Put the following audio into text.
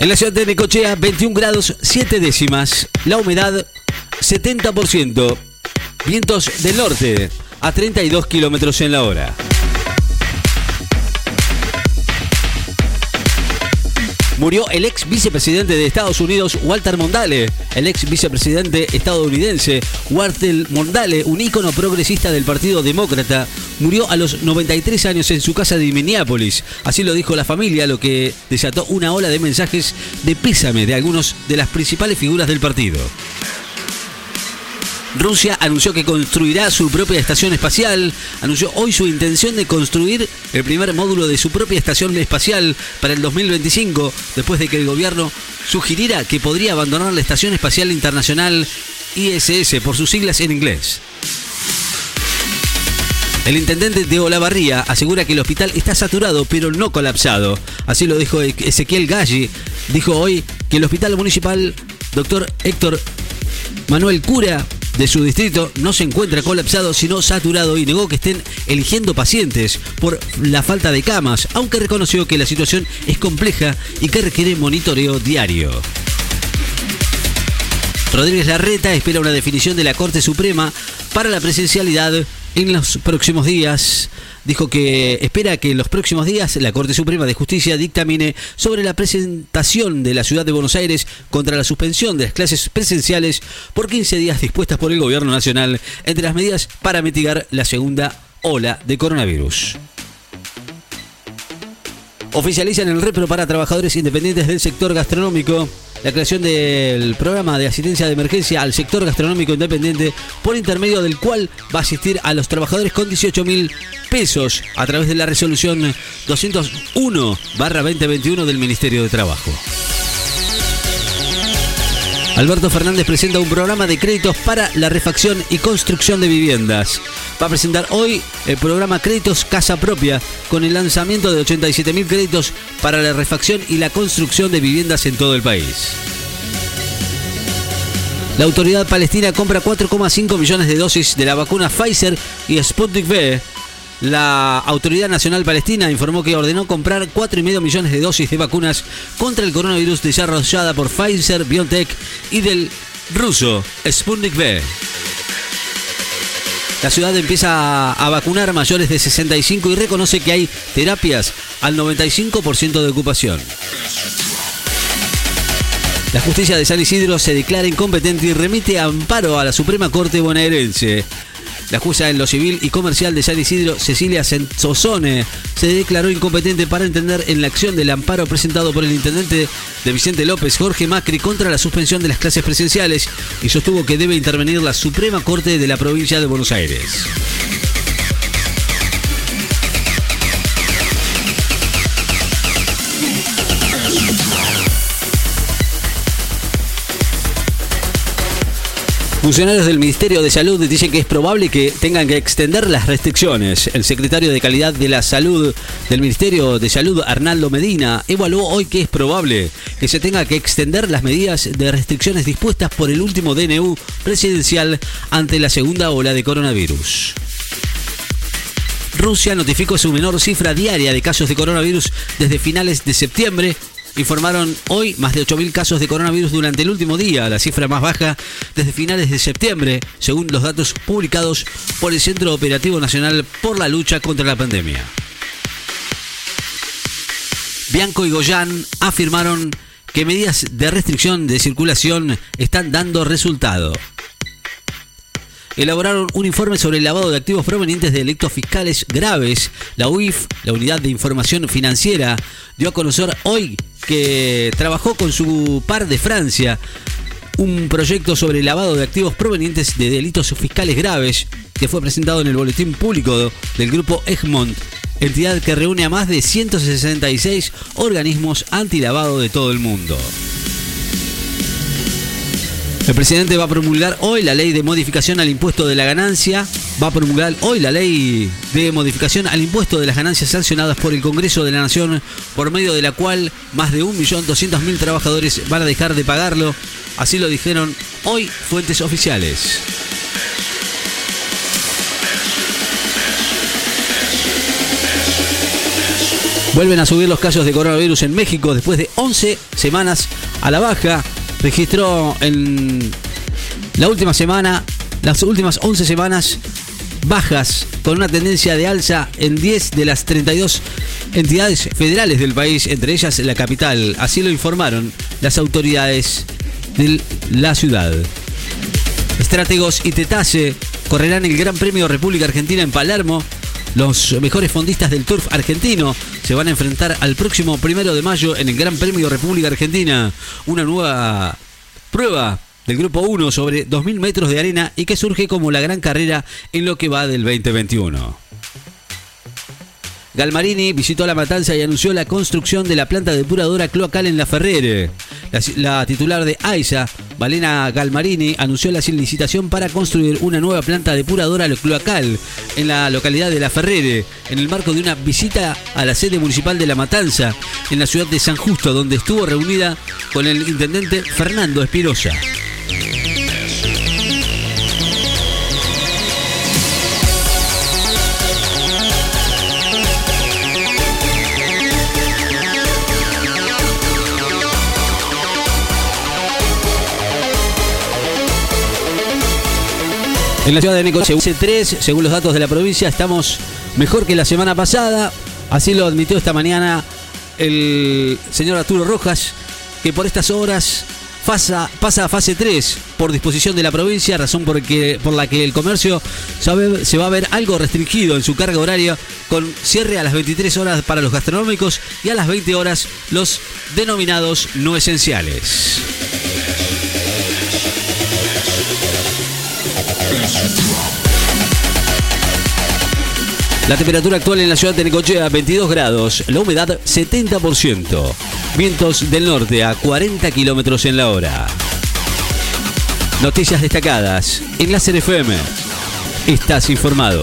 En la ciudad de Necochea, 21 grados 7 décimas. La humedad, 70%. Vientos del norte, a 32 kilómetros en la hora. Murió el ex vicepresidente de Estados Unidos, Walter Mondale. El ex vicepresidente estadounidense, Walter Mondale, un ícono progresista del Partido Demócrata, murió a los 93 años en su casa de Minneapolis. Así lo dijo la familia, lo que desató una ola de mensajes de pésame de algunos de las principales figuras del partido. Rusia anunció que construirá su propia estación espacial. Anunció hoy su intención de construir el primer módulo de su propia estación espacial para el 2025, después de que el gobierno sugiriera que podría abandonar la Estación Espacial Internacional ISS por sus siglas en inglés. El intendente de Olavarría asegura que el hospital está saturado pero no colapsado. Así lo dijo Ezequiel Galli. Dijo hoy que el hospital municipal, doctor Héctor Manuel Cura, de su distrito no se encuentra colapsado sino saturado y negó que estén eligiendo pacientes por la falta de camas, aunque reconoció que la situación es compleja y que requiere monitoreo diario. Rodríguez Larreta espera una definición de la Corte Suprema para la presencialidad en los próximos días dijo que espera que en los próximos días la Corte Suprema de Justicia dictamine sobre la presentación de la ciudad de Buenos Aires contra la suspensión de las clases presenciales por 15 días dispuestas por el gobierno nacional entre las medidas para mitigar la segunda ola de coronavirus. Oficializan el repro para trabajadores independientes del sector gastronómico la creación del programa de asistencia de emergencia al sector gastronómico independiente, por intermedio del cual va a asistir a los trabajadores con 18 mil pesos a través de la resolución 201-2021 del Ministerio de Trabajo. Alberto Fernández presenta un programa de créditos para la refacción y construcción de viviendas. Va a presentar hoy el programa Créditos Casa Propia con el lanzamiento de 87.000 créditos para la refacción y la construcción de viviendas en todo el país. La autoridad palestina compra 4,5 millones de dosis de la vacuna Pfizer y Sputnik V la Autoridad Nacional Palestina informó que ordenó comprar 4,5 millones de dosis de vacunas contra el coronavirus desarrollada por Pfizer, BioNTech y del ruso Sputnik V. La ciudad empieza a vacunar mayores de 65 y reconoce que hay terapias al 95% de ocupación. La justicia de San Isidro se declara incompetente y remite amparo a la Suprema Corte bonaerense. La jueza en lo civil y comercial de San Isidro, Cecilia Sensosone, se declaró incompetente para entender en la acción del amparo presentado por el intendente de Vicente López, Jorge Macri, contra la suspensión de las clases presenciales y sostuvo que debe intervenir la Suprema Corte de la provincia de Buenos Aires. Funcionarios del Ministerio de Salud dicen que es probable que tengan que extender las restricciones. El secretario de Calidad de la Salud del Ministerio de Salud, Arnaldo Medina, evaluó hoy que es probable que se tenga que extender las medidas de restricciones dispuestas por el último DNU presidencial ante la segunda ola de coronavirus. Rusia notificó su menor cifra diaria de casos de coronavirus desde finales de septiembre informaron hoy más de 8.000 casos de coronavirus durante el último día, la cifra más baja desde finales de septiembre, según los datos publicados por el Centro Operativo Nacional por la Lucha contra la Pandemia. Bianco y Goyan afirmaron que medidas de restricción de circulación están dando resultado elaboraron un informe sobre el lavado de activos provenientes de delitos fiscales graves. La UIF, la Unidad de Información Financiera, dio a conocer hoy que trabajó con su par de Francia un proyecto sobre el lavado de activos provenientes de delitos fiscales graves que fue presentado en el boletín público del grupo Egmont, entidad que reúne a más de 166 organismos antilavado de todo el mundo. El presidente va a promulgar hoy la ley de modificación al impuesto de la ganancia. Va a promulgar hoy la ley de modificación al impuesto de las ganancias sancionadas por el Congreso de la Nación, por medio de la cual más de 1.200.000 trabajadores van a dejar de pagarlo. Así lo dijeron hoy fuentes oficiales. Vuelven a subir los casos de coronavirus en México después de 11 semanas a la baja. Registró en la última semana, las últimas 11 semanas bajas con una tendencia de alza en 10 de las 32 entidades federales del país, entre ellas la capital. Así lo informaron las autoridades de la ciudad. Estrátegos y Tetase correrán el Gran Premio República Argentina en Palermo. Los mejores fondistas del turf argentino se van a enfrentar al próximo primero de mayo en el Gran Premio República Argentina. Una nueva prueba del Grupo 1 sobre 2.000 metros de arena y que surge como la gran carrera en lo que va del 2021. Galmarini visitó La Matanza y anunció la construcción de la planta depuradora cloacal en La Ferrere. La, titular de AISA, Valena Galmarini, anunció la licitación para construir una nueva planta depuradora cloacal en la localidad de La Ferrere, en el marco de una visita a la sede municipal de La Matanza, en la ciudad de San Justo, donde estuvo reunida con el intendente Fernando Espirosa. En la ciudad de Necochea, 3, según los datos de la provincia, estamos mejor que la semana pasada. Así lo admitió esta mañana el señor Arturo Rojas, que por estas horas pasa, a fase 3 por disposición de la provincia, razón por la que el comercio se va a ver algo restringido en su carga horaria, con cierre a las 23 horas para los gastronómicos y a las 20 horas los denominados no esenciales. La temperatura actual en la ciudad de Necochea 22 grados, la humedad 70%, vientos del norte a 40 kilómetros en la hora. Noticias destacadas en la FM. Estás informado.